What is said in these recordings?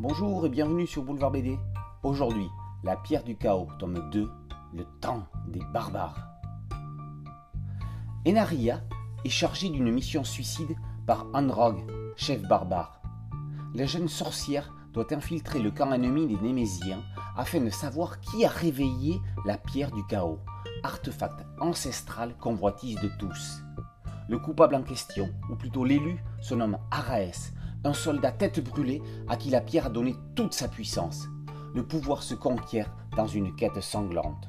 Bonjour et bienvenue sur Boulevard BD. Aujourd'hui, La pierre du chaos, tome 2, Le temps des barbares. Enaria est chargée d'une mission suicide par Androg, chef barbare. La jeune sorcière doit infiltrer le camp ennemi des Némésiens afin de savoir qui a réveillé la pierre du chaos, artefact ancestral convoitise de tous. Le coupable en question, ou plutôt l'élu, se nomme Araès, un soldat tête brûlée à qui la pierre a donné toute sa puissance. Le pouvoir se conquiert dans une quête sanglante.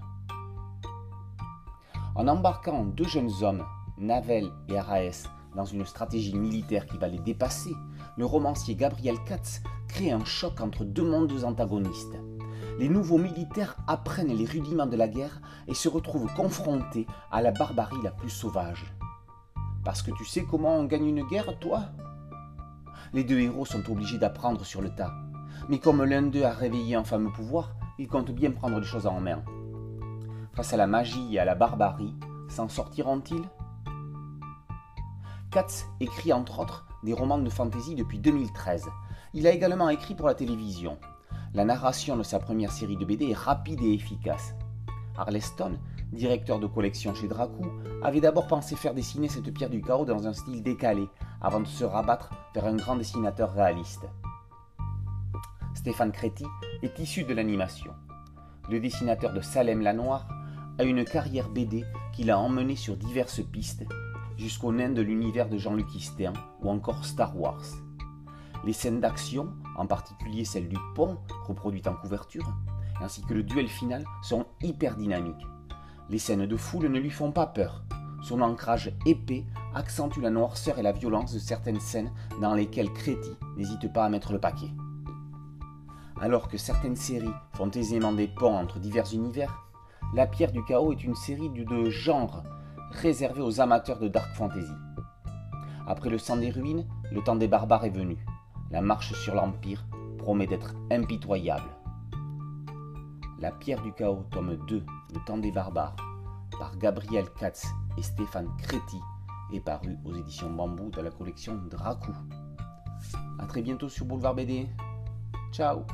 En embarquant deux jeunes hommes, Navel et Araès, dans une stratégie militaire qui va les dépasser, le romancier Gabriel Katz crée un choc entre deux mondes antagonistes. Les nouveaux militaires apprennent les rudiments de la guerre et se retrouvent confrontés à la barbarie la plus sauvage. Parce que tu sais comment on gagne une guerre, toi? Les deux héros sont obligés d'apprendre sur le tas. Mais comme l'un d'eux a réveillé un fameux pouvoir, ils comptent bien prendre les choses en main. Face à la magie et à la barbarie, s'en sortiront-ils? Katz écrit entre autres des romans de fantasy depuis 2013. Il a également écrit pour la télévision. La narration de sa première série de BD est rapide et efficace. Arleston, directeur de collection chez Dracou, avait d'abord pensé faire dessiner cette pierre du chaos dans un style décalé, avant de se rabattre vers un grand dessinateur réaliste. Stéphane Créti est issu de l'animation. Le dessinateur de Salem la Noire a une carrière BD qui l'a emmené sur diverses pistes, jusqu'au nain de l'univers de Jean-Luc Istéen ou encore Star Wars. Les scènes d'action, en particulier celle du pont, reproduite en couverture, ainsi que le duel final sont hyper dynamiques. Les scènes de foule ne lui font pas peur. Son ancrage épais accentue la noirceur et la violence de certaines scènes dans lesquelles Créti n'hésite pas à mettre le paquet. Alors que certaines séries font aisément des ponts entre divers univers, La Pierre du Chaos est une série de genre réservée aux amateurs de dark fantasy. Après le sang des ruines, le temps des barbares est venu. La marche sur l'Empire promet d'être impitoyable. La pierre du chaos, tome 2, Le temps des barbares, par Gabriel Katz et Stéphane Créti, est paru aux éditions Bambou de la collection Dracou. A très bientôt sur Boulevard BD. Ciao